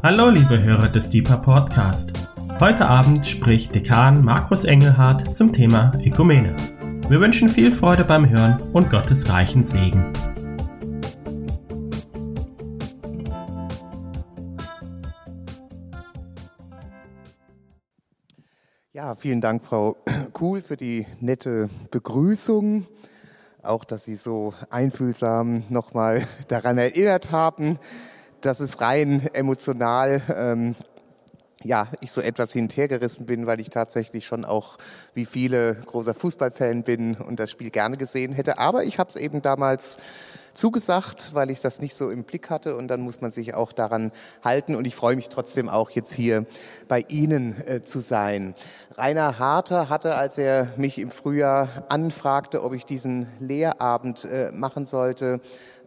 Hallo liebe Hörer des Deeper Podcast. Heute Abend spricht Dekan Markus Engelhardt zum Thema Ökumene. Wir wünschen viel Freude beim Hören und Gottes reichen Segen. Ja, vielen Dank, Frau Kuhl, für die nette Begrüßung. Auch, dass Sie so einfühlsam nochmal daran erinnert haben, dass es rein emotional ähm, ja, ich so etwas hinterhergerissen bin, weil ich tatsächlich schon auch wie viele großer Fußballfan bin und das Spiel gerne gesehen hätte. Aber ich habe es eben damals zugesagt, weil ich das nicht so im Blick hatte und dann muss man sich auch daran halten und ich freue mich trotzdem auch jetzt hier bei Ihnen äh, zu sein. Rainer Harter hatte, als er mich im Frühjahr anfragte, ob ich diesen Lehrabend äh, machen sollte,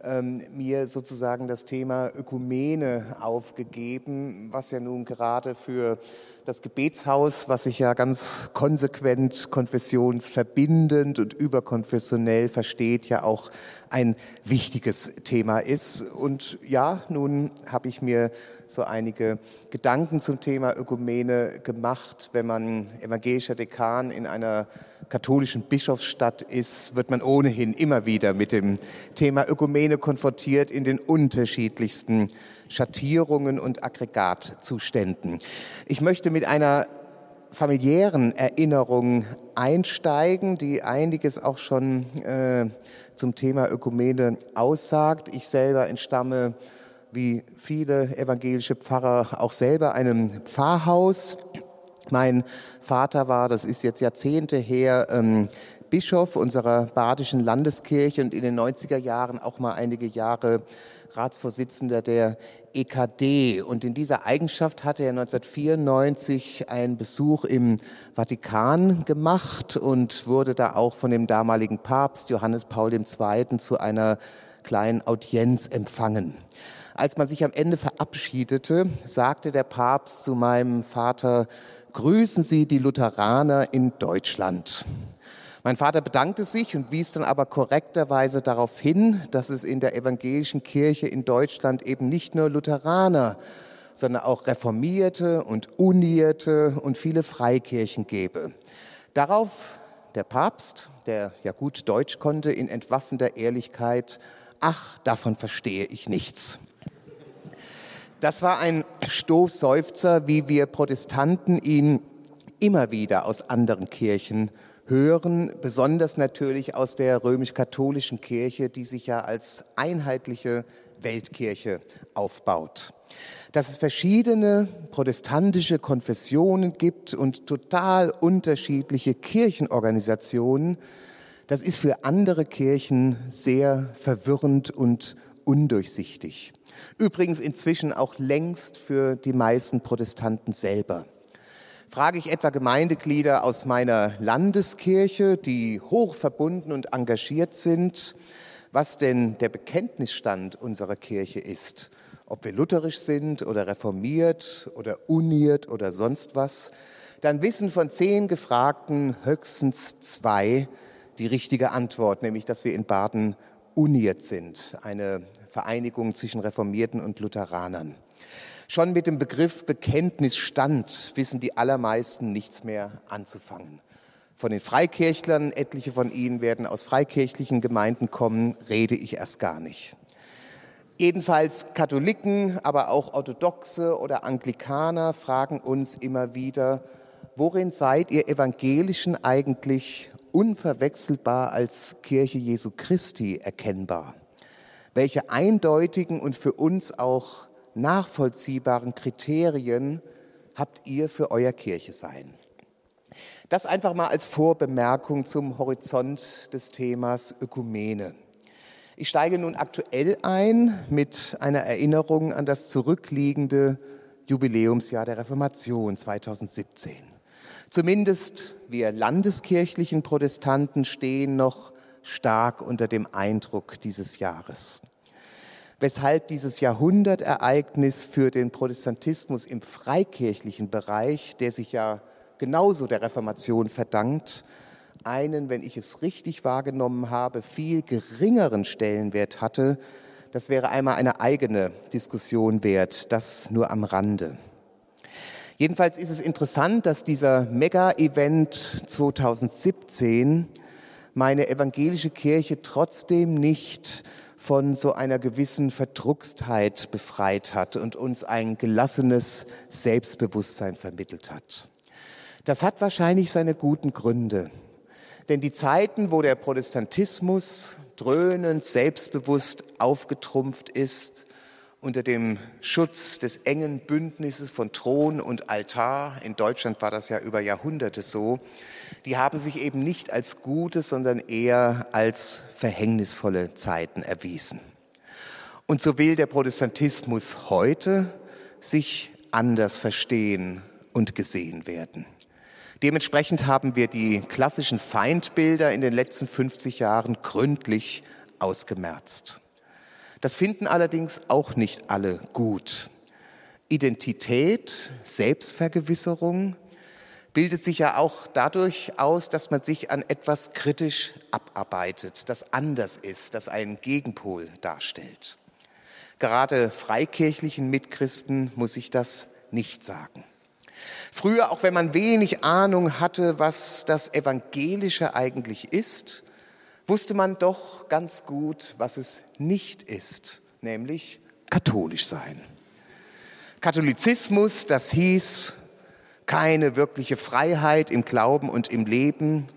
ähm, mir sozusagen das Thema Ökumene aufgegeben, was ja nun gerade für das Gebetshaus, was sich ja ganz konsequent konfessionsverbindend und überkonfessionell versteht, ja auch ein wichtiges Thema ist. Und ja, nun habe ich mir so einige Gedanken zum Thema Ökumene gemacht. Wenn man evangelischer Dekan in einer katholischen Bischofsstadt ist, wird man ohnehin immer wieder mit dem Thema Ökumene konfrontiert in den unterschiedlichsten Schattierungen und Aggregatzuständen. Ich möchte mit einer familiären Erinnerung einsteigen, die einiges auch schon äh, zum Thema Ökumene aussagt. Ich selber entstamme wie viele evangelische Pfarrer auch selber einem Pfarrhaus. Mein Vater war, das ist jetzt Jahrzehnte her, ähm, Bischof unserer badischen Landeskirche und in den 90er Jahren auch mal einige Jahre Ratsvorsitzender der EKD. Und in dieser Eigenschaft hatte er 1994 einen Besuch im Vatikan gemacht und wurde da auch von dem damaligen Papst Johannes Paul II. zu einer kleinen Audienz empfangen. Als man sich am Ende verabschiedete, sagte der Papst zu meinem Vater, grüßen Sie die Lutheraner in Deutschland. Mein Vater bedankte sich und wies dann aber korrekterweise darauf hin, dass es in der evangelischen Kirche in Deutschland eben nicht nur Lutheraner, sondern auch Reformierte und Unierte und viele Freikirchen gäbe. Darauf der Papst, der ja gut Deutsch konnte, in entwaffender Ehrlichkeit, ach, davon verstehe ich nichts. Das war ein Stoßseufzer, wie wir Protestanten ihn immer wieder aus anderen Kirchen hören, besonders natürlich aus der römisch-katholischen Kirche, die sich ja als einheitliche Weltkirche aufbaut. Dass es verschiedene protestantische Konfessionen gibt und total unterschiedliche Kirchenorganisationen, das ist für andere Kirchen sehr verwirrend und undurchsichtig. Übrigens inzwischen auch längst für die meisten Protestanten selber. Frage ich etwa Gemeindeglieder aus meiner Landeskirche, die hoch verbunden und engagiert sind, was denn der Bekenntnisstand unserer Kirche ist, ob wir lutherisch sind oder reformiert oder uniert oder sonst was, dann wissen von zehn Gefragten höchstens zwei die richtige Antwort, nämlich dass wir in Baden uniert sind, eine Vereinigung zwischen Reformierten und Lutheranern. Schon mit dem Begriff Bekenntnisstand wissen die allermeisten nichts mehr anzufangen. Von den Freikirchlern, etliche von ihnen werden aus freikirchlichen Gemeinden kommen, rede ich erst gar nicht. Jedenfalls Katholiken, aber auch Orthodoxe oder Anglikaner fragen uns immer wieder, worin seid ihr Evangelischen eigentlich unverwechselbar als Kirche Jesu Christi erkennbar? welche eindeutigen und für uns auch nachvollziehbaren Kriterien habt ihr für euer Kirche sein? Das einfach mal als Vorbemerkung zum Horizont des Themas Ökumene. Ich steige nun aktuell ein mit einer Erinnerung an das zurückliegende Jubiläumsjahr der Reformation 2017. Zumindest wir landeskirchlichen Protestanten stehen noch stark unter dem Eindruck dieses Jahres. Weshalb dieses Jahrhundertereignis für den Protestantismus im freikirchlichen Bereich, der sich ja genauso der Reformation verdankt, einen, wenn ich es richtig wahrgenommen habe, viel geringeren Stellenwert hatte, Das wäre einmal eine eigene Diskussion wert, das nur am Rande. Jedenfalls ist es interessant, dass dieser Mega-Event 2017 meine evangelische Kirche trotzdem nicht von so einer gewissen Verdruckstheit befreit hat und uns ein gelassenes Selbstbewusstsein vermittelt hat. Das hat wahrscheinlich seine guten Gründe. Denn die Zeiten, wo der Protestantismus dröhnend, selbstbewusst aufgetrumpft ist, unter dem Schutz des engen Bündnisses von Thron und Altar, in Deutschland war das ja über Jahrhunderte so, die haben sich eben nicht als gute, sondern eher als verhängnisvolle Zeiten erwiesen. Und so will der Protestantismus heute sich anders verstehen und gesehen werden. Dementsprechend haben wir die klassischen Feindbilder in den letzten 50 Jahren gründlich ausgemerzt. Das finden allerdings auch nicht alle gut. Identität, Selbstvergewisserung bildet sich ja auch dadurch aus, dass man sich an etwas kritisch abarbeitet, das anders ist, das einen Gegenpol darstellt. Gerade freikirchlichen Mitchristen muss ich das nicht sagen. Früher, auch wenn man wenig Ahnung hatte, was das Evangelische eigentlich ist, wusste man doch ganz gut, was es nicht ist, nämlich katholisch sein. Katholizismus, das hieß keine wirkliche Freiheit im Glauben und im Leben,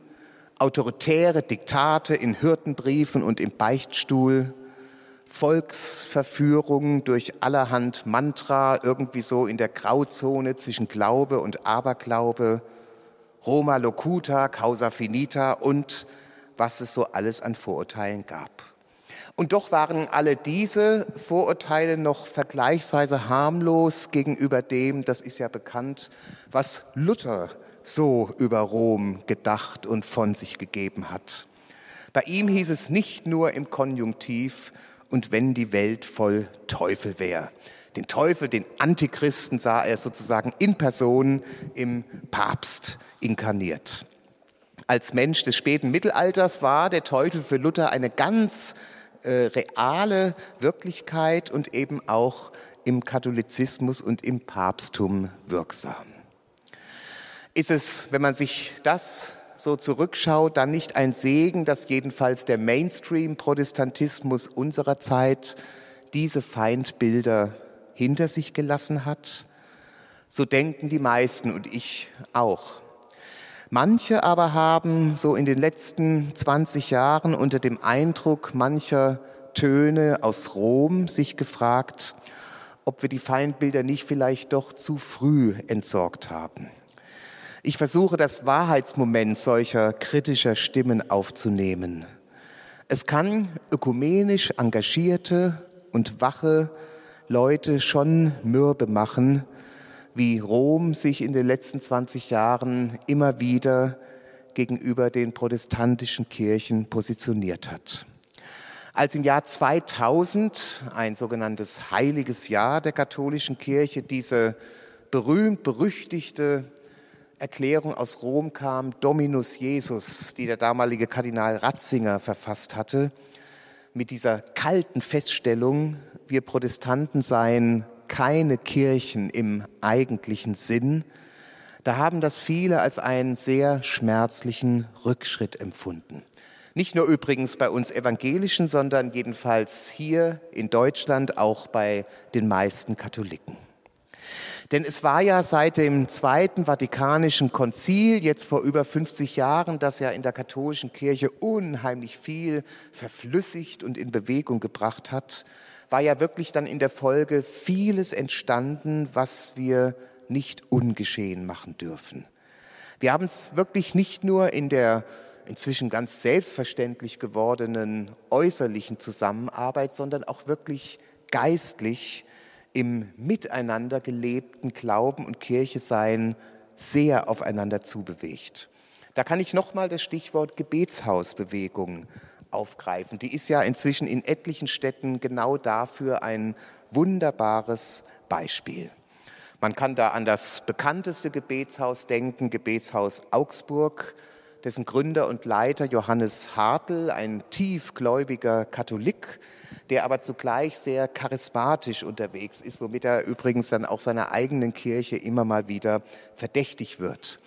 autoritäre Diktate in Hirtenbriefen und im Beichtstuhl, Volksverführung durch allerhand Mantra, irgendwie so in der Grauzone zwischen Glaube und Aberglaube, Roma locuta, causa finita und was es so alles an Vorurteilen gab. Und doch waren alle diese Vorurteile noch vergleichsweise harmlos gegenüber dem, das ist ja bekannt, was Luther so über Rom gedacht und von sich gegeben hat. Bei ihm hieß es nicht nur im Konjunktiv, und wenn die Welt voll Teufel wäre. Den Teufel, den Antichristen sah er sozusagen in Person im Papst inkarniert. Als Mensch des späten Mittelalters war der Teufel für Luther eine ganz äh, reale Wirklichkeit und eben auch im Katholizismus und im Papsttum wirksam. Ist es, wenn man sich das so zurückschaut, dann nicht ein Segen, dass jedenfalls der Mainstream-Protestantismus unserer Zeit diese Feindbilder hinter sich gelassen hat? So denken die meisten und ich auch. Manche aber haben so in den letzten 20 Jahren unter dem Eindruck mancher Töne aus Rom sich gefragt, ob wir die Feindbilder nicht vielleicht doch zu früh entsorgt haben. Ich versuche das Wahrheitsmoment solcher kritischer Stimmen aufzunehmen. Es kann ökumenisch engagierte und wache Leute schon mürbe machen, wie Rom sich in den letzten 20 Jahren immer wieder gegenüber den protestantischen Kirchen positioniert hat. Als im Jahr 2000, ein sogenanntes heiliges Jahr der katholischen Kirche, diese berühmt berüchtigte Erklärung aus Rom kam, Dominus Jesus, die der damalige Kardinal Ratzinger verfasst hatte, mit dieser kalten Feststellung, wir Protestanten seien keine Kirchen im eigentlichen Sinn, da haben das viele als einen sehr schmerzlichen Rückschritt empfunden. Nicht nur übrigens bei uns Evangelischen, sondern jedenfalls hier in Deutschland auch bei den meisten Katholiken. Denn es war ja seit dem Zweiten Vatikanischen Konzil, jetzt vor über 50 Jahren, das ja in der katholischen Kirche unheimlich viel verflüssigt und in Bewegung gebracht hat, war ja wirklich dann in der Folge vieles entstanden, was wir nicht ungeschehen machen dürfen. Wir haben es wirklich nicht nur in der inzwischen ganz selbstverständlich gewordenen äußerlichen Zusammenarbeit, sondern auch wirklich geistlich im Miteinander gelebten Glauben und Kirche sein sehr aufeinander zubewegt. Da kann ich nochmal das Stichwort Gebetshausbewegung aufgreifen. Die ist ja inzwischen in etlichen Städten genau dafür ein wunderbares Beispiel. Man kann da an das bekannteste Gebetshaus denken, Gebetshaus Augsburg, dessen Gründer und Leiter Johannes Hartl, ein tiefgläubiger Katholik, der aber zugleich sehr charismatisch unterwegs ist, womit er übrigens dann auch seiner eigenen Kirche immer mal wieder verdächtig wird.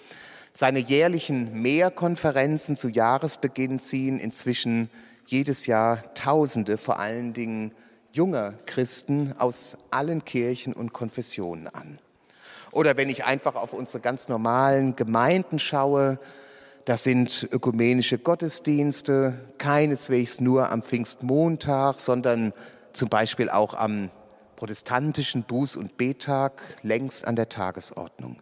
Seine jährlichen Mehrkonferenzen zu Jahresbeginn ziehen inzwischen jedes Jahr Tausende, vor allen Dingen junger Christen aus allen Kirchen und Konfessionen an. Oder wenn ich einfach auf unsere ganz normalen Gemeinden schaue, das sind ökumenische Gottesdienste, keineswegs nur am Pfingstmontag, sondern zum Beispiel auch am protestantischen Buß- und Bettag längst an der Tagesordnung.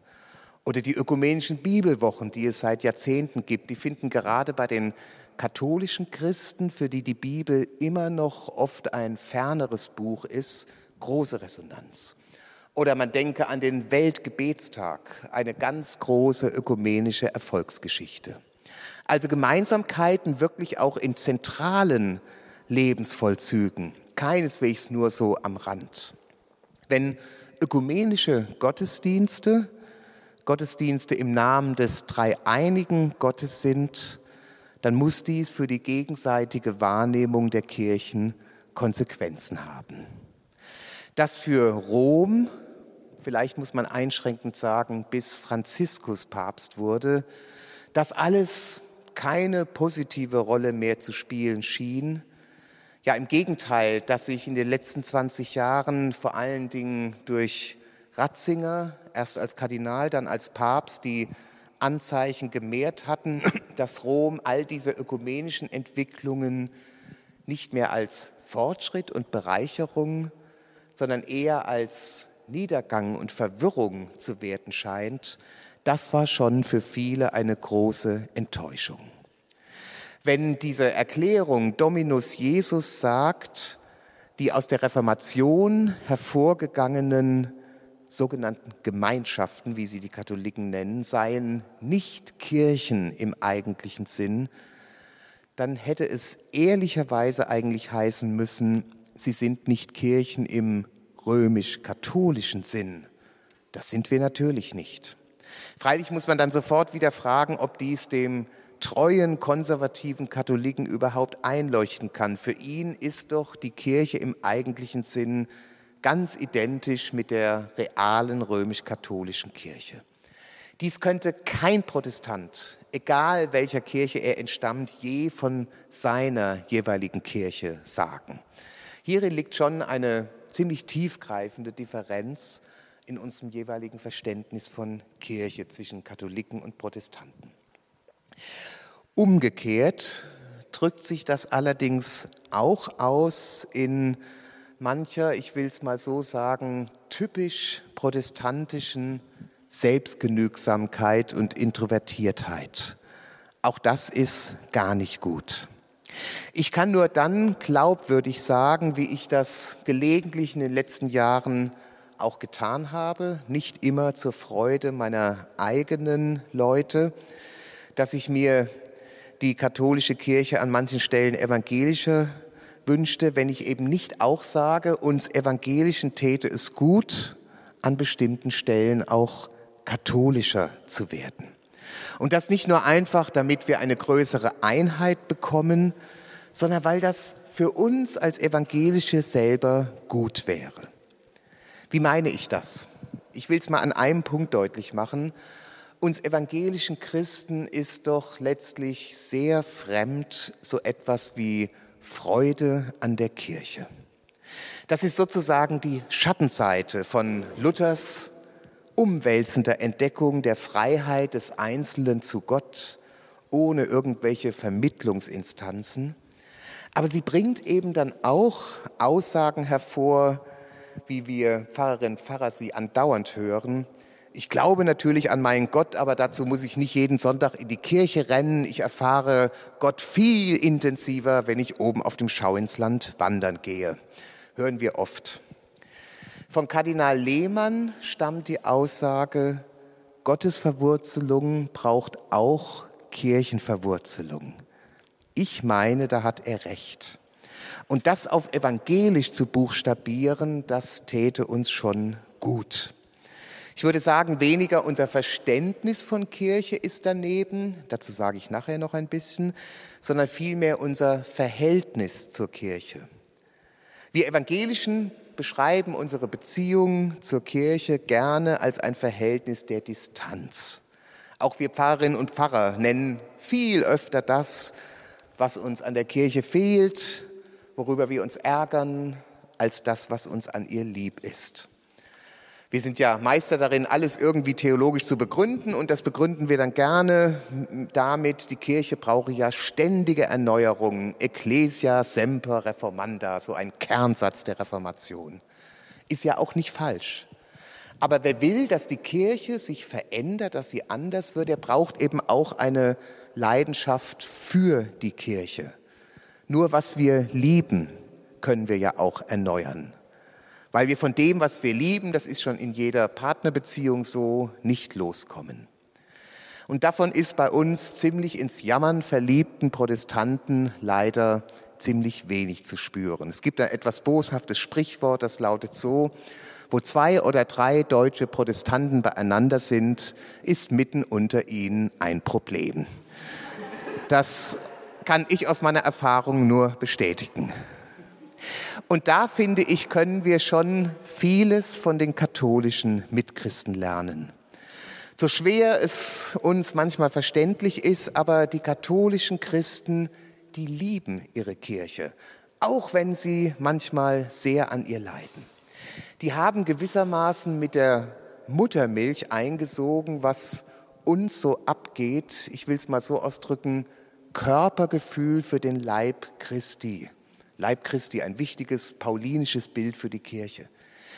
Oder die ökumenischen Bibelwochen, die es seit Jahrzehnten gibt, die finden gerade bei den katholischen Christen, für die die Bibel immer noch oft ein ferneres Buch ist, große Resonanz. Oder man denke an den Weltgebetstag, eine ganz große ökumenische Erfolgsgeschichte. Also Gemeinsamkeiten wirklich auch in zentralen Lebensvollzügen, keineswegs nur so am Rand. Wenn ökumenische Gottesdienste, Gottesdienste im Namen des dreieinigen Gottes sind, dann muss dies für die gegenseitige Wahrnehmung der Kirchen Konsequenzen haben. Das für Rom vielleicht muss man einschränkend sagen, bis Franziskus Papst wurde, das alles keine positive Rolle mehr zu spielen schien. Ja, im Gegenteil, dass sich in den letzten 20 Jahren vor allen Dingen durch Ratzinger, erst als Kardinal, dann als Papst, die Anzeichen gemehrt hatten, dass Rom all diese ökumenischen Entwicklungen nicht mehr als Fortschritt und Bereicherung, sondern eher als Niedergang und Verwirrung zu werden scheint, das war schon für viele eine große Enttäuschung. Wenn diese Erklärung Dominus Jesus sagt, die aus der Reformation hervorgegangenen sogenannten Gemeinschaften, wie sie die Katholiken nennen, seien nicht Kirchen im eigentlichen Sinn, dann hätte es ehrlicherweise eigentlich heißen müssen, sie sind nicht Kirchen im römisch-katholischen Sinn. Das sind wir natürlich nicht. Freilich muss man dann sofort wieder fragen, ob dies dem treuen konservativen Katholiken überhaupt einleuchten kann. Für ihn ist doch die Kirche im eigentlichen Sinn ganz identisch mit der realen römisch-katholischen Kirche. Dies könnte kein Protestant, egal welcher Kirche er entstammt, je von seiner jeweiligen Kirche sagen. Hierin liegt schon eine ziemlich tiefgreifende Differenz in unserem jeweiligen Verständnis von Kirche zwischen Katholiken und Protestanten. Umgekehrt drückt sich das allerdings auch aus in mancher, ich will es mal so sagen, typisch protestantischen Selbstgenügsamkeit und Introvertiertheit. Auch das ist gar nicht gut. Ich kann nur dann glaubwürdig sagen, wie ich das gelegentlich in den letzten Jahren auch getan habe, nicht immer zur Freude meiner eigenen Leute, dass ich mir die katholische Kirche an manchen Stellen evangelischer wünschte, wenn ich eben nicht auch sage, uns Evangelischen täte es gut, an bestimmten Stellen auch katholischer zu werden. Und das nicht nur einfach, damit wir eine größere Einheit bekommen, sondern weil das für uns als Evangelische selber gut wäre. Wie meine ich das? Ich will es mal an einem Punkt deutlich machen. Uns evangelischen Christen ist doch letztlich sehr fremd so etwas wie Freude an der Kirche. Das ist sozusagen die Schattenseite von Luthers umwälzender Entdeckung der Freiheit des Einzelnen zu Gott ohne irgendwelche Vermittlungsinstanzen. Aber sie bringt eben dann auch Aussagen hervor, wie wir Pfarrerinnen und Pfarrer sie andauernd hören. Ich glaube natürlich an meinen Gott, aber dazu muss ich nicht jeden Sonntag in die Kirche rennen. Ich erfahre Gott viel intensiver, wenn ich oben auf dem Schau ins Land wandern gehe. Hören wir oft. Von Kardinal Lehmann stammt die Aussage, Gottes Verwurzelung braucht auch Kirchenverwurzelung. Ich meine, da hat er recht. Und das auf evangelisch zu buchstabieren, das täte uns schon gut. Ich würde sagen, weniger unser Verständnis von Kirche ist daneben, dazu sage ich nachher noch ein bisschen, sondern vielmehr unser Verhältnis zur Kirche. Wir Evangelischen beschreiben unsere Beziehung zur Kirche gerne als ein Verhältnis der Distanz. Auch wir Pfarrerinnen und Pfarrer nennen viel öfter das, was uns an der Kirche fehlt, worüber wir uns ärgern, als das, was uns an ihr lieb ist. Wir sind ja Meister darin, alles irgendwie theologisch zu begründen und das begründen wir dann gerne damit, die Kirche brauche ja ständige Erneuerungen, Ecclesia semper reformanda, so ein Kernsatz der Reformation. Ist ja auch nicht falsch. Aber wer will, dass die Kirche sich verändert, dass sie anders wird, der braucht eben auch eine Leidenschaft für die Kirche. Nur was wir lieben, können wir ja auch erneuern. Weil wir von dem, was wir lieben, das ist schon in jeder Partnerbeziehung so, nicht loskommen. Und davon ist bei uns ziemlich ins Jammern verliebten Protestanten leider ziemlich wenig zu spüren. Es gibt ein etwas boshaftes Sprichwort, das lautet so, wo zwei oder drei deutsche Protestanten beieinander sind, ist mitten unter ihnen ein Problem. Das kann ich aus meiner Erfahrung nur bestätigen. Und da finde ich, können wir schon vieles von den katholischen Mitchristen lernen. So schwer es uns manchmal verständlich ist, aber die katholischen Christen, die lieben ihre Kirche, auch wenn sie manchmal sehr an ihr leiden. Die haben gewissermaßen mit der Muttermilch eingesogen, was uns so abgeht, ich will es mal so ausdrücken, Körpergefühl für den Leib Christi. Leib Christi, ein wichtiges paulinisches Bild für die Kirche.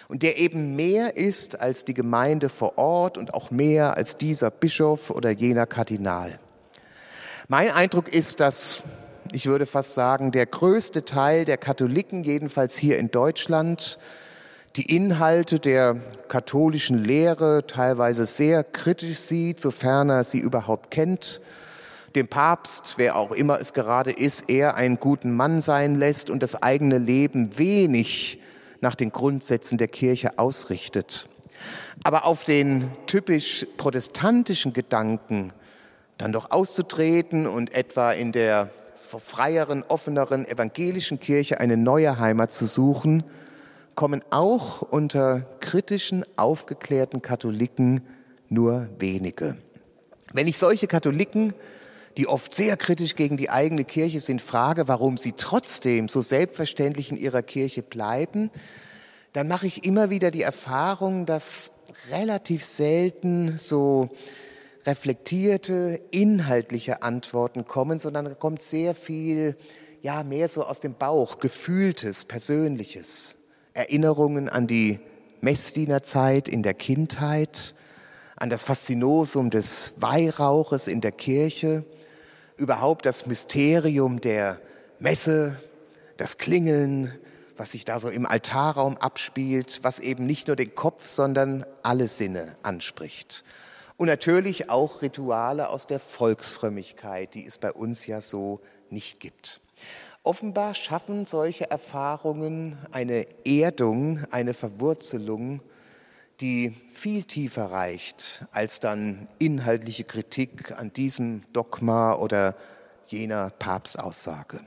Und der eben mehr ist als die Gemeinde vor Ort und auch mehr als dieser Bischof oder jener Kardinal. Mein Eindruck ist, dass, ich würde fast sagen, der größte Teil der Katholiken, jedenfalls hier in Deutschland, die Inhalte der katholischen Lehre teilweise sehr kritisch sieht, sofern er sie überhaupt kennt dem Papst, wer auch immer es gerade ist, eher einen guten Mann sein lässt und das eigene Leben wenig nach den Grundsätzen der Kirche ausrichtet. Aber auf den typisch protestantischen Gedanken, dann doch auszutreten und etwa in der freieren, offeneren evangelischen Kirche eine neue Heimat zu suchen, kommen auch unter kritischen, aufgeklärten Katholiken nur wenige. Wenn ich solche Katholiken die oft sehr kritisch gegen die eigene Kirche sind, frage, warum sie trotzdem so selbstverständlich in ihrer Kirche bleiben, dann mache ich immer wieder die Erfahrung, dass relativ selten so reflektierte, inhaltliche Antworten kommen, sondern kommt sehr viel, ja, mehr so aus dem Bauch, gefühltes, persönliches. Erinnerungen an die Messdienerzeit in der Kindheit, an das Faszinosum des Weihrauches in der Kirche, überhaupt das Mysterium der Messe, das Klingeln, was sich da so im Altarraum abspielt, was eben nicht nur den Kopf, sondern alle Sinne anspricht. Und natürlich auch Rituale aus der Volksfrömmigkeit, die es bei uns ja so nicht gibt. Offenbar schaffen solche Erfahrungen eine Erdung, eine Verwurzelung die viel tiefer reicht als dann inhaltliche Kritik an diesem Dogma oder jener Papstaussage.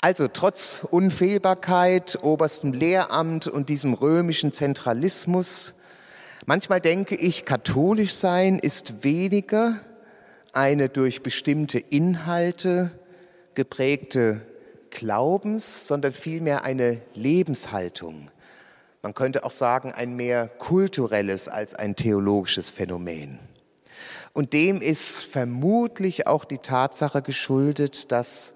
Also trotz Unfehlbarkeit, oberstem Lehramt und diesem römischen Zentralismus, manchmal denke ich, katholisch sein ist weniger eine durch bestimmte Inhalte geprägte Glaubens, sondern vielmehr eine Lebenshaltung, man könnte auch sagen, ein mehr kulturelles als ein theologisches Phänomen. Und dem ist vermutlich auch die Tatsache geschuldet, dass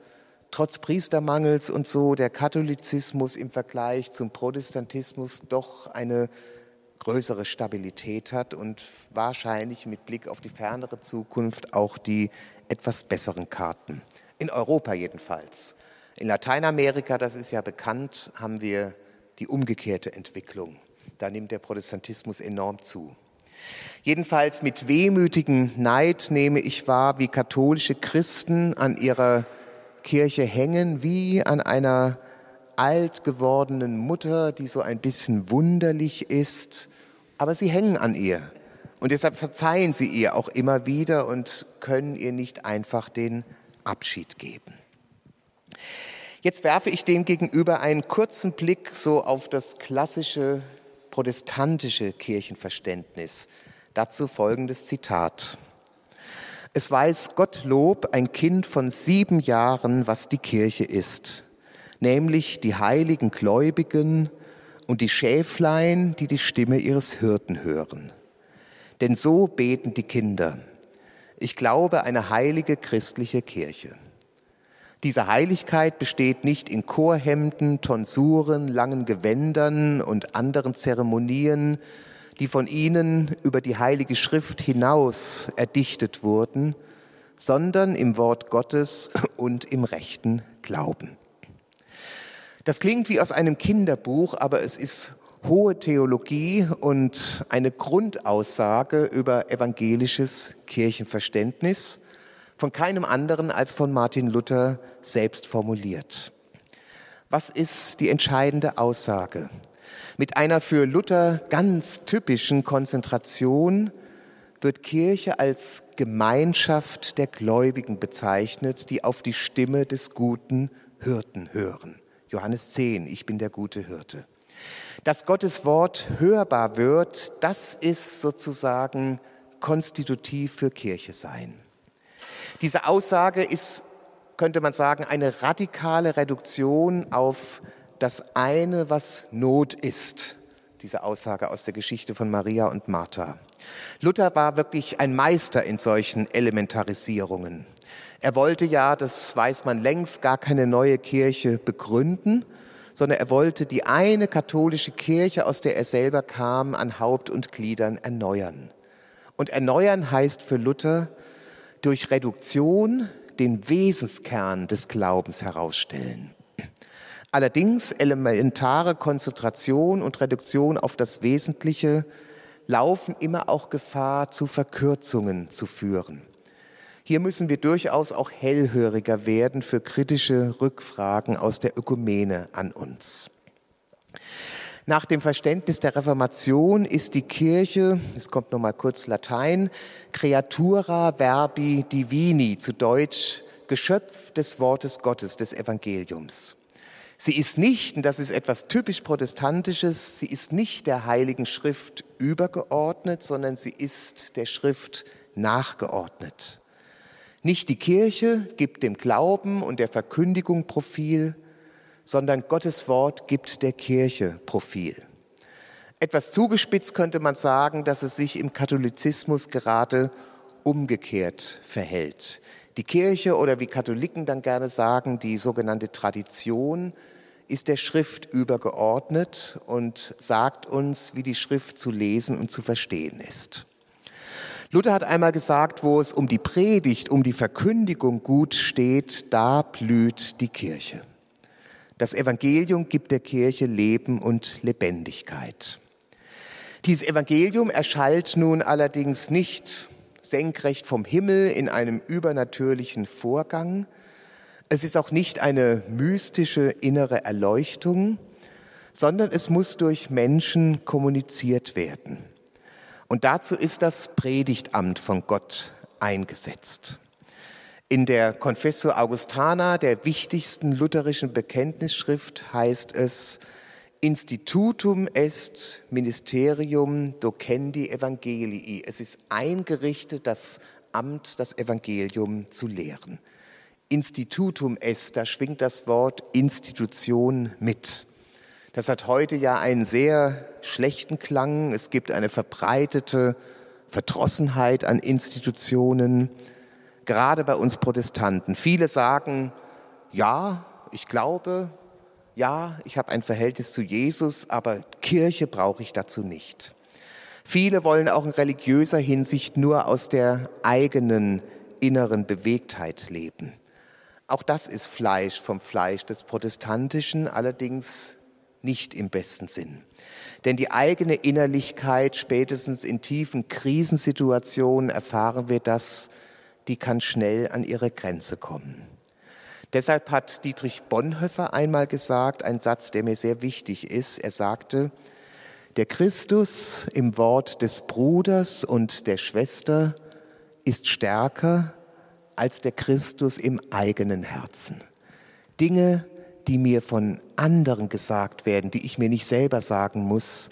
trotz Priestermangels und so der Katholizismus im Vergleich zum Protestantismus doch eine größere Stabilität hat und wahrscheinlich mit Blick auf die fernere Zukunft auch die etwas besseren Karten. In Europa jedenfalls. In Lateinamerika, das ist ja bekannt, haben wir die umgekehrte Entwicklung. Da nimmt der Protestantismus enorm zu. Jedenfalls mit wehmütigem Neid nehme ich wahr, wie katholische Christen an ihrer Kirche hängen, wie an einer alt gewordenen Mutter, die so ein bisschen wunderlich ist, aber sie hängen an ihr. Und deshalb verzeihen sie ihr auch immer wieder und können ihr nicht einfach den Abschied geben. Jetzt werfe ich dem gegenüber einen kurzen Blick so auf das klassische protestantische Kirchenverständnis. Dazu folgendes Zitat. Es weiß Gottlob ein Kind von sieben Jahren, was die Kirche ist, nämlich die heiligen Gläubigen und die Schäflein, die die Stimme ihres Hirten hören. Denn so beten die Kinder. Ich glaube eine heilige christliche Kirche. Diese Heiligkeit besteht nicht in Chorhemden, Tonsuren, langen Gewändern und anderen Zeremonien, die von ihnen über die Heilige Schrift hinaus erdichtet wurden, sondern im Wort Gottes und im rechten Glauben. Das klingt wie aus einem Kinderbuch, aber es ist hohe Theologie und eine Grundaussage über evangelisches Kirchenverständnis, von keinem anderen als von Martin Luther selbst formuliert. Was ist die entscheidende Aussage? Mit einer für Luther ganz typischen Konzentration wird Kirche als Gemeinschaft der Gläubigen bezeichnet, die auf die Stimme des guten Hirten hören. Johannes 10, ich bin der gute Hirte. Dass Gottes Wort hörbar wird, das ist sozusagen konstitutiv für Kirche sein. Diese Aussage ist, könnte man sagen, eine radikale Reduktion auf das eine, was Not ist. Diese Aussage aus der Geschichte von Maria und Martha. Luther war wirklich ein Meister in solchen Elementarisierungen. Er wollte ja, das weiß man längst, gar keine neue Kirche begründen, sondern er wollte die eine katholische Kirche, aus der er selber kam, an Haupt und Gliedern erneuern. Und erneuern heißt für Luther durch Reduktion den Wesenskern des Glaubens herausstellen. Allerdings elementare Konzentration und Reduktion auf das Wesentliche laufen immer auch Gefahr, zu Verkürzungen zu führen. Hier müssen wir durchaus auch hellhöriger werden für kritische Rückfragen aus der Ökumene an uns. Nach dem Verständnis der Reformation ist die Kirche, es kommt noch mal kurz Latein, Creatura verbi divini, zu Deutsch Geschöpf des Wortes Gottes, des Evangeliums. Sie ist nicht, und das ist etwas typisch Protestantisches, sie ist nicht der Heiligen Schrift übergeordnet, sondern sie ist der Schrift nachgeordnet. Nicht die Kirche gibt dem Glauben und der Verkündigung Profil, sondern Gottes Wort gibt der Kirche Profil. Etwas zugespitzt könnte man sagen, dass es sich im Katholizismus gerade umgekehrt verhält. Die Kirche oder wie Katholiken dann gerne sagen, die sogenannte Tradition ist der Schrift übergeordnet und sagt uns, wie die Schrift zu lesen und zu verstehen ist. Luther hat einmal gesagt, wo es um die Predigt, um die Verkündigung gut steht, da blüht die Kirche. Das Evangelium gibt der Kirche Leben und Lebendigkeit. Dieses Evangelium erschallt nun allerdings nicht senkrecht vom Himmel in einem übernatürlichen Vorgang. Es ist auch nicht eine mystische innere Erleuchtung, sondern es muss durch Menschen kommuniziert werden. Und dazu ist das Predigtamt von Gott eingesetzt. In der Confessio Augustana, der wichtigsten lutherischen Bekenntnisschrift, heißt es, Institutum est ministerium docendi evangelii. Es ist eingerichtet, das Amt, das Evangelium zu lehren. Institutum est, da schwingt das Wort Institution mit. Das hat heute ja einen sehr schlechten Klang. Es gibt eine verbreitete Verdrossenheit an Institutionen gerade bei uns Protestanten. Viele sagen, ja, ich glaube, ja, ich habe ein Verhältnis zu Jesus, aber Kirche brauche ich dazu nicht. Viele wollen auch in religiöser Hinsicht nur aus der eigenen inneren Bewegtheit leben. Auch das ist Fleisch vom Fleisch des Protestantischen, allerdings nicht im besten Sinn. Denn die eigene Innerlichkeit, spätestens in tiefen Krisensituationen erfahren wir das, die kann schnell an ihre Grenze kommen. Deshalb hat Dietrich Bonhoeffer einmal gesagt, ein Satz, der mir sehr wichtig ist. Er sagte, der Christus im Wort des Bruders und der Schwester ist stärker als der Christus im eigenen Herzen. Dinge, die mir von anderen gesagt werden, die ich mir nicht selber sagen muss,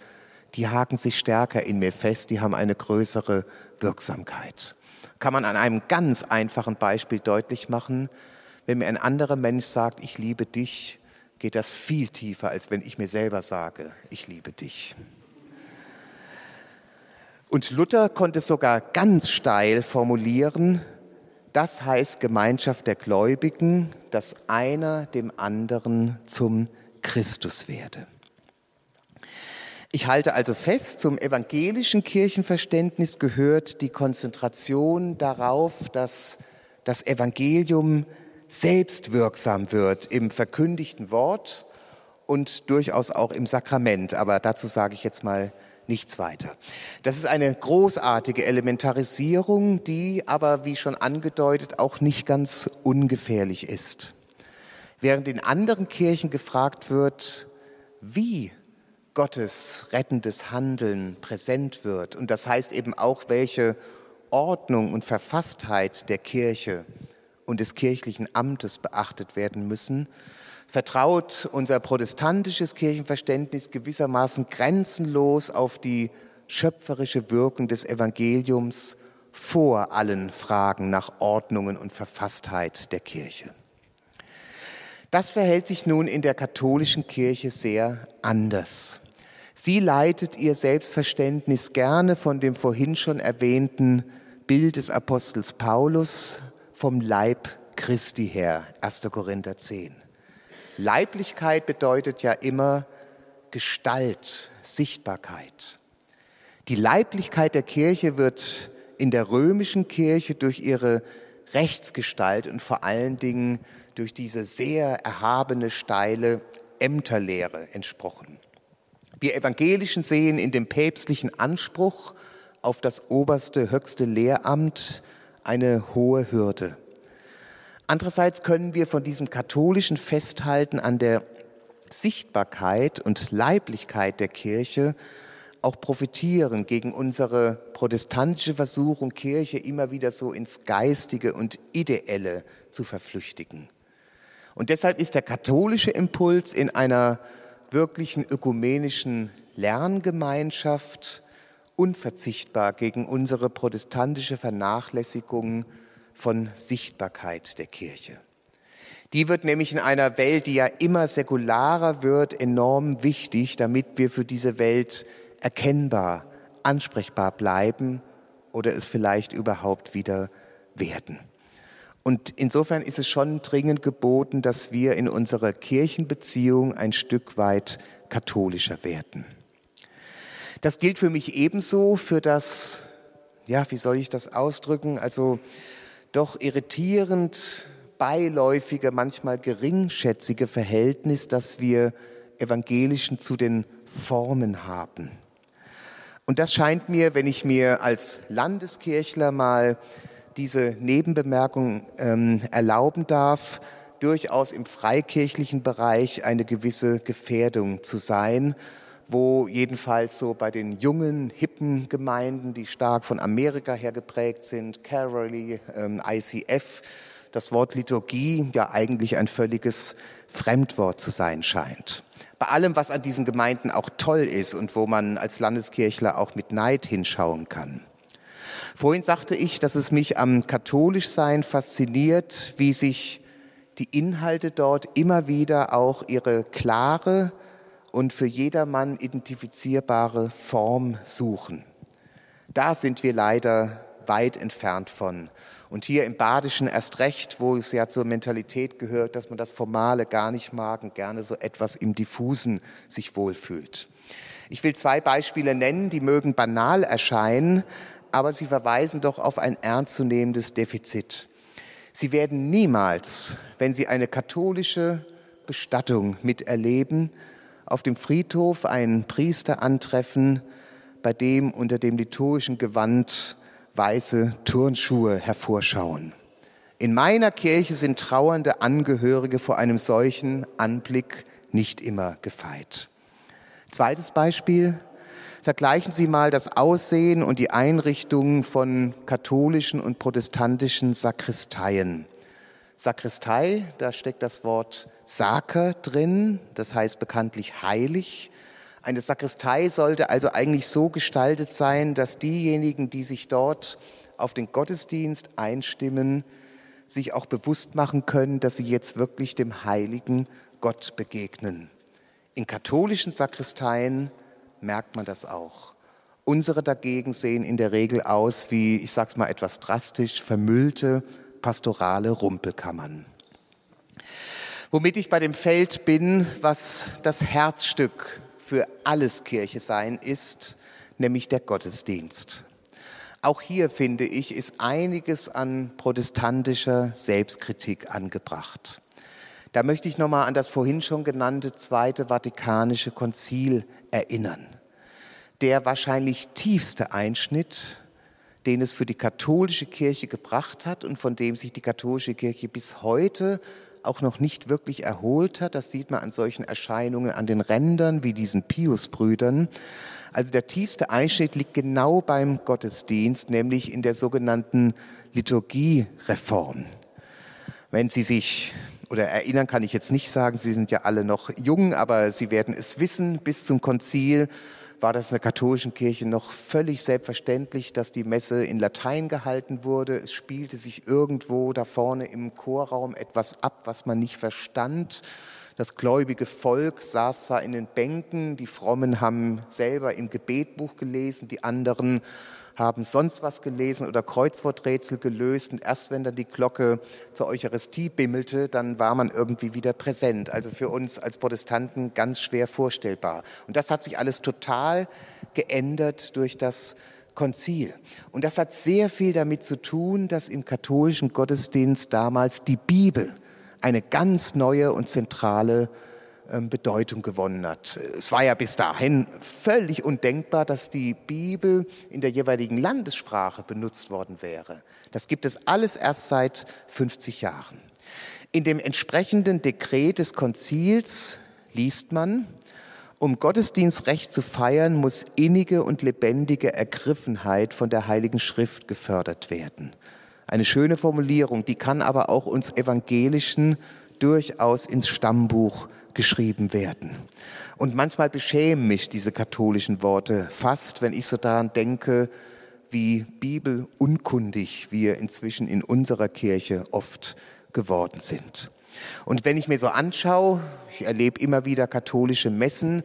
die haken sich stärker in mir fest, die haben eine größere Wirksamkeit. Kann man an einem ganz einfachen Beispiel deutlich machen, wenn mir ein anderer Mensch sagt, ich liebe dich, geht das viel tiefer, als wenn ich mir selber sage, ich liebe dich. Und Luther konnte sogar ganz steil formulieren, das heißt Gemeinschaft der Gläubigen, dass einer dem anderen zum Christus werde. Ich halte also fest, zum evangelischen Kirchenverständnis gehört die Konzentration darauf, dass das Evangelium selbst wirksam wird im verkündigten Wort und durchaus auch im Sakrament. Aber dazu sage ich jetzt mal nichts weiter. Das ist eine großartige Elementarisierung, die aber, wie schon angedeutet, auch nicht ganz ungefährlich ist. Während in anderen Kirchen gefragt wird, wie Gottes rettendes Handeln präsent wird, und das heißt eben auch, welche Ordnung und Verfasstheit der Kirche und des kirchlichen Amtes beachtet werden müssen, vertraut unser protestantisches Kirchenverständnis gewissermaßen grenzenlos auf die schöpferische Wirkung des Evangeliums vor allen Fragen nach Ordnungen und Verfasstheit der Kirche. Das verhält sich nun in der katholischen Kirche sehr anders. Sie leitet ihr Selbstverständnis gerne von dem vorhin schon erwähnten Bild des Apostels Paulus vom Leib Christi her, 1. Korinther 10. Leiblichkeit bedeutet ja immer Gestalt, Sichtbarkeit. Die Leiblichkeit der Kirche wird in der römischen Kirche durch ihre Rechtsgestalt und vor allen Dingen durch diese sehr erhabene, steile Ämterlehre entsprochen. Wir Evangelischen sehen in dem päpstlichen Anspruch auf das oberste, höchste Lehramt eine hohe Hürde. Andererseits können wir von diesem katholischen Festhalten an der Sichtbarkeit und Leiblichkeit der Kirche auch profitieren gegen unsere protestantische Versuchung, Kirche immer wieder so ins Geistige und Ideelle zu verflüchtigen. Und deshalb ist der katholische Impuls in einer wirklichen ökumenischen Lerngemeinschaft unverzichtbar gegen unsere protestantische Vernachlässigung von Sichtbarkeit der Kirche. Die wird nämlich in einer Welt, die ja immer säkularer wird, enorm wichtig, damit wir für diese Welt erkennbar, ansprechbar bleiben oder es vielleicht überhaupt wieder werden. Und insofern ist es schon dringend geboten, dass wir in unserer Kirchenbeziehung ein Stück weit katholischer werden. Das gilt für mich ebenso für das, ja, wie soll ich das ausdrücken? Also doch irritierend beiläufige, manchmal geringschätzige Verhältnis, das wir Evangelischen zu den Formen haben. Und das scheint mir, wenn ich mir als Landeskirchler mal diese Nebenbemerkung ähm, erlauben darf, durchaus im freikirchlichen Bereich eine gewisse Gefährdung zu sein wo jedenfalls so bei den jungen, hippen Gemeinden, die stark von Amerika her geprägt sind, Caroli, ähm, ICF, das Wort Liturgie ja eigentlich ein völliges Fremdwort zu sein scheint. Bei allem, was an diesen Gemeinden auch toll ist und wo man als Landeskirchler auch mit Neid hinschauen kann. Vorhin sagte ich, dass es mich am Katholischsein fasziniert, wie sich die Inhalte dort immer wieder auch ihre klare, und für jedermann identifizierbare Form suchen. Da sind wir leider weit entfernt von. Und hier im Badischen erst recht, wo es ja zur Mentalität gehört, dass man das Formale gar nicht mag und gerne so etwas im Diffusen sich wohlfühlt. Ich will zwei Beispiele nennen, die mögen banal erscheinen, aber sie verweisen doch auf ein ernstzunehmendes Defizit. Sie werden niemals, wenn Sie eine katholische Bestattung miterleben, auf dem Friedhof einen Priester antreffen, bei dem unter dem liturgischen Gewand weiße Turnschuhe hervorschauen. In meiner Kirche sind trauernde Angehörige vor einem solchen Anblick nicht immer gefeit. Zweites Beispiel. Vergleichen Sie mal das Aussehen und die Einrichtungen von katholischen und protestantischen Sakristeien. Sakristei, da steckt das Wort Saker drin, das heißt bekanntlich heilig. Eine Sakristei sollte also eigentlich so gestaltet sein, dass diejenigen, die sich dort auf den Gottesdienst einstimmen, sich auch bewusst machen können, dass sie jetzt wirklich dem heiligen Gott begegnen. In katholischen Sakristeien merkt man das auch. Unsere dagegen sehen in der Regel aus wie, ich sag's mal etwas drastisch, vermüllte pastorale Rumpelkammern. Womit ich bei dem Feld bin, was das Herzstück für alles Kirche sein ist, nämlich der Gottesdienst. Auch hier finde ich, ist einiges an protestantischer Selbstkritik angebracht. Da möchte ich nochmal an das vorhin schon genannte Zweite Vatikanische Konzil erinnern der wahrscheinlich tiefste Einschnitt, den es für die katholische Kirche gebracht hat und von dem sich die katholische Kirche bis heute auch noch nicht wirklich erholt hat. Das sieht man an solchen Erscheinungen an den Rändern wie diesen Pius-Brüdern. Also der tiefste Einschnitt liegt genau beim Gottesdienst, nämlich in der sogenannten Liturgiereform. Wenn Sie sich oder erinnern kann ich jetzt nicht sagen, Sie sind ja alle noch jung, aber Sie werden es wissen, bis zum Konzil war das in der katholischen Kirche noch völlig selbstverständlich, dass die Messe in Latein gehalten wurde. Es spielte sich irgendwo da vorne im Chorraum etwas ab, was man nicht verstand. Das gläubige Volk saß zwar in den Bänken, die Frommen haben selber im Gebetbuch gelesen, die anderen haben sonst was gelesen oder Kreuzworträtsel gelöst und erst wenn dann die Glocke zur Eucharistie bimmelte, dann war man irgendwie wieder präsent. Also für uns als Protestanten ganz schwer vorstellbar. Und das hat sich alles total geändert durch das Konzil. Und das hat sehr viel damit zu tun, dass im katholischen Gottesdienst damals die Bibel eine ganz neue und zentrale Bedeutung gewonnen hat. Es war ja bis dahin völlig undenkbar, dass die Bibel in der jeweiligen Landessprache benutzt worden wäre. Das gibt es alles erst seit 50 Jahren. In dem entsprechenden Dekret des Konzils liest man, um Gottesdienstrecht zu feiern, muss innige und lebendige Ergriffenheit von der Heiligen Schrift gefördert werden. Eine schöne Formulierung, die kann aber auch uns Evangelischen durchaus ins Stammbuch geschrieben werden. Und manchmal beschämen mich diese katholischen Worte fast, wenn ich so daran denke, wie bibelunkundig wir inzwischen in unserer Kirche oft geworden sind. Und wenn ich mir so anschaue, ich erlebe immer wieder katholische Messen,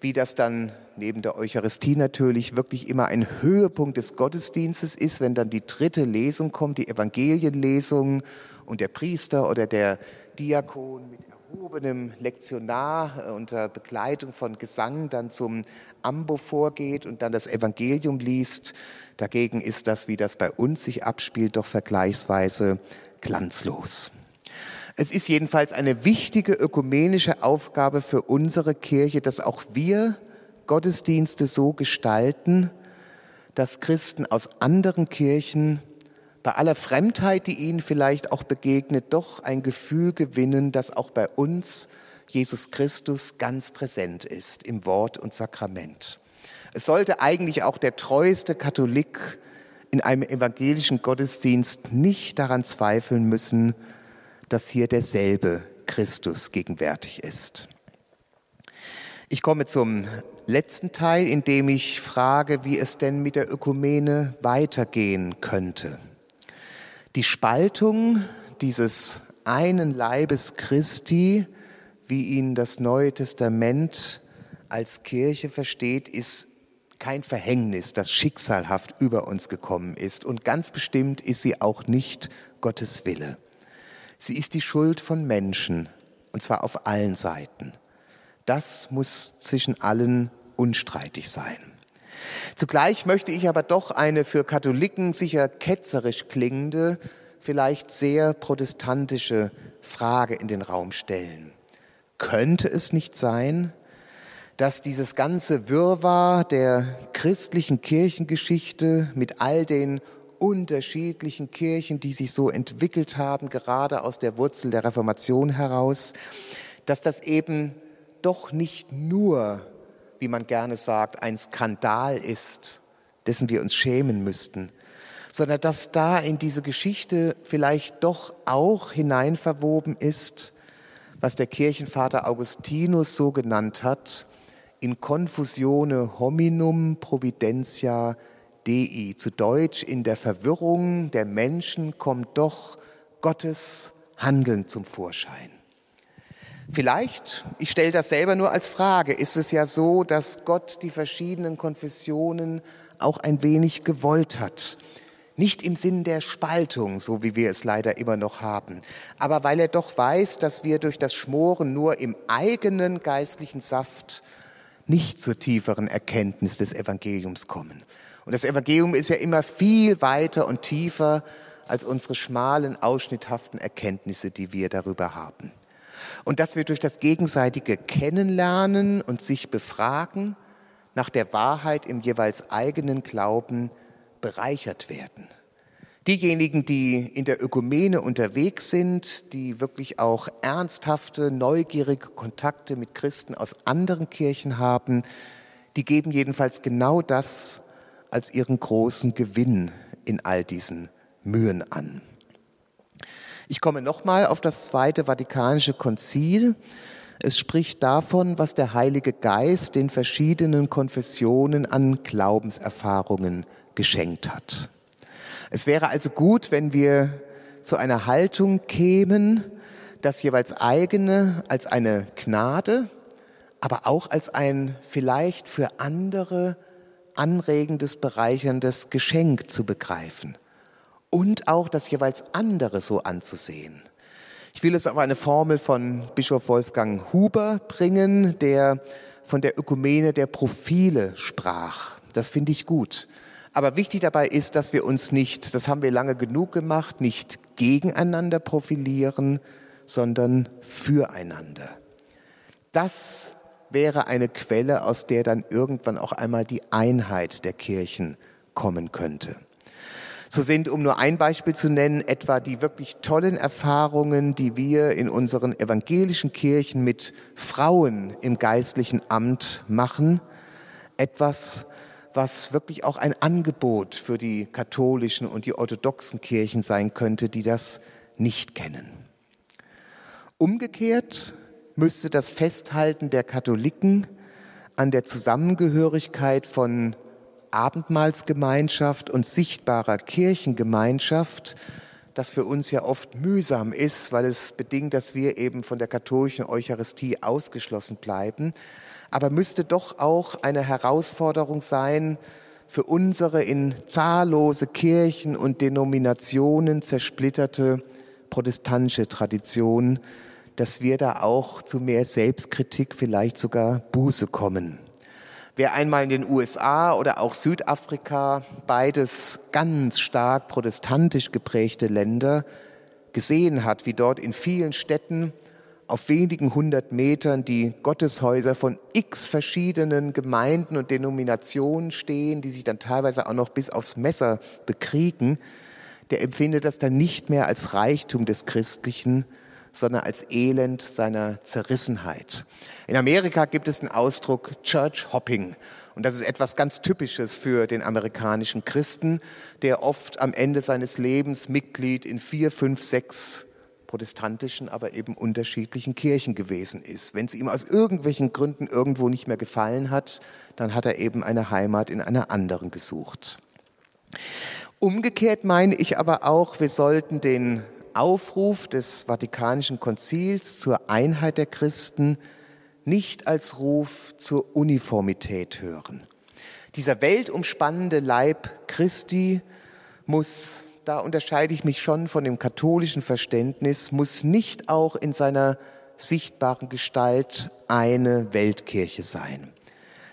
wie das dann neben der Eucharistie natürlich wirklich immer ein Höhepunkt des Gottesdienstes ist, wenn dann die dritte Lesung kommt, die Evangelienlesung und der Priester oder der Diakon mit erhobenem Lektionar äh, unter Begleitung von Gesang dann zum Ambo vorgeht und dann das Evangelium liest. Dagegen ist das, wie das bei uns sich abspielt, doch vergleichsweise glanzlos. Es ist jedenfalls eine wichtige ökumenische Aufgabe für unsere Kirche, dass auch wir Gottesdienste so gestalten, dass Christen aus anderen Kirchen bei aller Fremdheit, die ihnen vielleicht auch begegnet, doch ein Gefühl gewinnen, dass auch bei uns Jesus Christus ganz präsent ist im Wort und Sakrament. Es sollte eigentlich auch der treueste Katholik in einem evangelischen Gottesdienst nicht daran zweifeln müssen, dass hier derselbe Christus gegenwärtig ist. Ich komme zum letzten Teil, in dem ich frage, wie es denn mit der Ökumene weitergehen könnte. Die Spaltung dieses einen Leibes Christi, wie ihn das Neue Testament als Kirche versteht, ist kein Verhängnis, das schicksalhaft über uns gekommen ist. Und ganz bestimmt ist sie auch nicht Gottes Wille. Sie ist die Schuld von Menschen, und zwar auf allen Seiten. Das muss zwischen allen unstreitig sein. Zugleich möchte ich aber doch eine für Katholiken sicher ketzerisch klingende, vielleicht sehr protestantische Frage in den Raum stellen. Könnte es nicht sein, dass dieses ganze Wirrwarr der christlichen Kirchengeschichte mit all den unterschiedlichen Kirchen, die sich so entwickelt haben, gerade aus der Wurzel der Reformation heraus, dass das eben doch nicht nur wie man gerne sagt, ein Skandal ist, dessen wir uns schämen müssten, sondern dass da in diese Geschichte vielleicht doch auch hineinverwoben ist, was der Kirchenvater Augustinus so genannt hat, in confusione hominum providentia Dei. Zu Deutsch, in der Verwirrung der Menschen kommt doch Gottes Handeln zum Vorschein. Vielleicht, ich stelle das selber nur als Frage, ist es ja so, dass Gott die verschiedenen Konfessionen auch ein wenig gewollt hat. Nicht im Sinn der Spaltung, so wie wir es leider immer noch haben, aber weil er doch weiß, dass wir durch das Schmoren nur im eigenen geistlichen Saft nicht zur tieferen Erkenntnis des Evangeliums kommen. Und das Evangelium ist ja immer viel weiter und tiefer als unsere schmalen, ausschnitthaften Erkenntnisse, die wir darüber haben. Und dass wir durch das gegenseitige Kennenlernen und sich befragen nach der Wahrheit im jeweils eigenen Glauben bereichert werden. Diejenigen, die in der Ökumene unterwegs sind, die wirklich auch ernsthafte, neugierige Kontakte mit Christen aus anderen Kirchen haben, die geben jedenfalls genau das als ihren großen Gewinn in all diesen Mühen an. Ich komme nochmal auf das Zweite Vatikanische Konzil. Es spricht davon, was der Heilige Geist den verschiedenen Konfessionen an Glaubenserfahrungen geschenkt hat. Es wäre also gut, wenn wir zu einer Haltung kämen, das jeweils eigene als eine Gnade, aber auch als ein vielleicht für andere anregendes, bereicherndes Geschenk zu begreifen und auch das jeweils andere so anzusehen. Ich will es auf eine Formel von Bischof Wolfgang Huber bringen, der von der Ökumene der Profile sprach. Das finde ich gut. Aber wichtig dabei ist, dass wir uns nicht, das haben wir lange genug gemacht, nicht gegeneinander profilieren, sondern füreinander. Das wäre eine Quelle, aus der dann irgendwann auch einmal die Einheit der Kirchen kommen könnte. So sind, um nur ein Beispiel zu nennen, etwa die wirklich tollen Erfahrungen, die wir in unseren evangelischen Kirchen mit Frauen im geistlichen Amt machen, etwas, was wirklich auch ein Angebot für die katholischen und die orthodoxen Kirchen sein könnte, die das nicht kennen. Umgekehrt müsste das Festhalten der Katholiken an der Zusammengehörigkeit von Abendmahlsgemeinschaft und sichtbarer Kirchengemeinschaft, das für uns ja oft mühsam ist, weil es bedingt, dass wir eben von der katholischen Eucharistie ausgeschlossen bleiben, aber müsste doch auch eine Herausforderung sein für unsere in zahllose Kirchen und Denominationen zersplitterte protestantische Tradition, dass wir da auch zu mehr Selbstkritik, vielleicht sogar Buße kommen. Wer einmal in den USA oder auch Südafrika, beides ganz stark protestantisch geprägte Länder, gesehen hat, wie dort in vielen Städten auf wenigen hundert Metern die Gotteshäuser von x verschiedenen Gemeinden und Denominationen stehen, die sich dann teilweise auch noch bis aufs Messer bekriegen, der empfindet das dann nicht mehr als Reichtum des Christlichen, sondern als Elend seiner Zerrissenheit. In Amerika gibt es den Ausdruck Church Hopping. Und das ist etwas ganz Typisches für den amerikanischen Christen, der oft am Ende seines Lebens Mitglied in vier, fünf, sechs protestantischen, aber eben unterschiedlichen Kirchen gewesen ist. Wenn es ihm aus irgendwelchen Gründen irgendwo nicht mehr gefallen hat, dann hat er eben eine Heimat in einer anderen gesucht. Umgekehrt meine ich aber auch, wir sollten den Aufruf des Vatikanischen Konzils zur Einheit der Christen nicht als Ruf zur Uniformität hören. Dieser weltumspannende Leib Christi muss, da unterscheide ich mich schon von dem katholischen Verständnis, muss nicht auch in seiner sichtbaren Gestalt eine Weltkirche sein.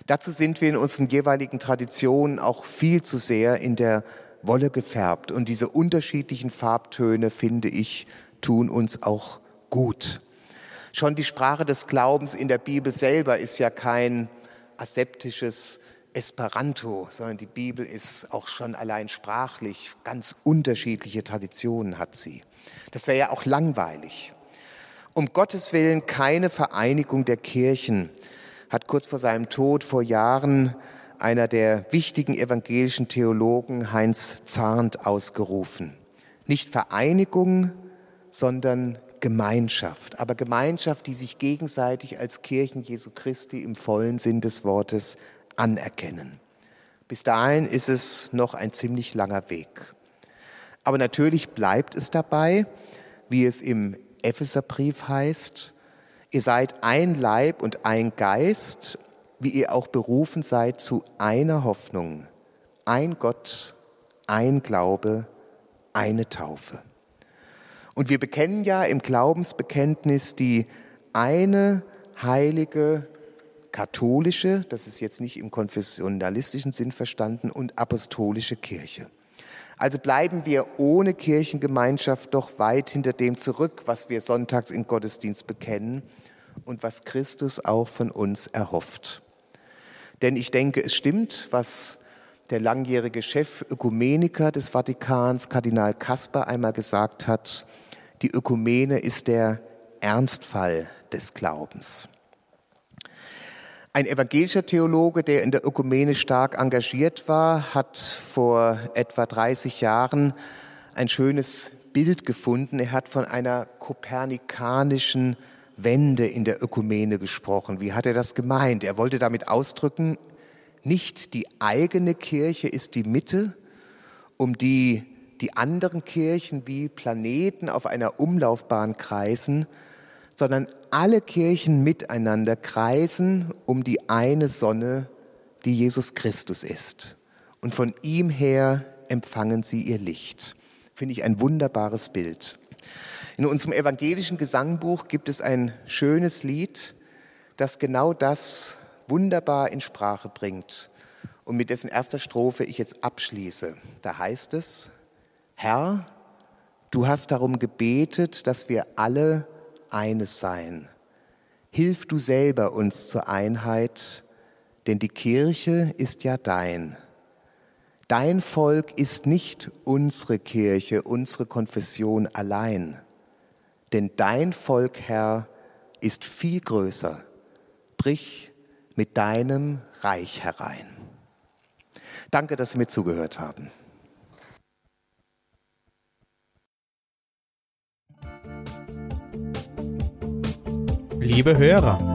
Dazu sind wir in unseren jeweiligen Traditionen auch viel zu sehr in der Wolle gefärbt. Und diese unterschiedlichen Farbtöne, finde ich, tun uns auch gut. Schon die Sprache des Glaubens in der Bibel selber ist ja kein aseptisches Esperanto, sondern die Bibel ist auch schon allein sprachlich ganz unterschiedliche Traditionen hat sie. Das wäre ja auch langweilig. Um Gottes Willen keine Vereinigung der Kirchen, hat kurz vor seinem Tod vor Jahren einer der wichtigen evangelischen Theologen Heinz Zarnt ausgerufen. Nicht Vereinigung, sondern Gemeinschaft, aber Gemeinschaft, die sich gegenseitig als Kirchen Jesu Christi im vollen Sinn des Wortes anerkennen. Bis dahin ist es noch ein ziemlich langer Weg. Aber natürlich bleibt es dabei, wie es im Epheserbrief heißt, ihr seid ein Leib und ein Geist, wie ihr auch berufen seid zu einer Hoffnung, ein Gott, ein Glaube, eine Taufe. Und wir bekennen ja im Glaubensbekenntnis die eine heilige katholische, das ist jetzt nicht im konfessionalistischen Sinn verstanden, und apostolische Kirche. Also bleiben wir ohne Kirchengemeinschaft doch weit hinter dem zurück, was wir sonntags im Gottesdienst bekennen und was Christus auch von uns erhofft. Denn ich denke, es stimmt, was der langjährige Chef Ökumeniker des Vatikans, Kardinal Kasper, einmal gesagt hat, die Ökumene ist der Ernstfall des Glaubens. Ein evangelischer Theologe, der in der Ökumene stark engagiert war, hat vor etwa 30 Jahren ein schönes Bild gefunden. Er hat von einer kopernikanischen Wende in der Ökumene gesprochen. Wie hat er das gemeint? Er wollte damit ausdrücken, nicht die eigene Kirche ist die Mitte, um die die anderen Kirchen wie Planeten auf einer Umlaufbahn kreisen, sondern alle Kirchen miteinander kreisen um die eine Sonne, die Jesus Christus ist. Und von ihm her empfangen sie ihr Licht. Finde ich ein wunderbares Bild. In unserem evangelischen Gesangbuch gibt es ein schönes Lied, das genau das wunderbar in Sprache bringt und mit dessen erster Strophe ich jetzt abschließe. Da heißt es, Herr, du hast darum gebetet, dass wir alle eines sein. Hilf du selber uns zur Einheit, denn die Kirche ist ja dein. Dein Volk ist nicht unsere Kirche, unsere Konfession allein, denn dein Volk, Herr, ist viel größer. Brich mit deinem Reich herein. Danke, dass Sie mir zugehört haben. Liebe Hörer,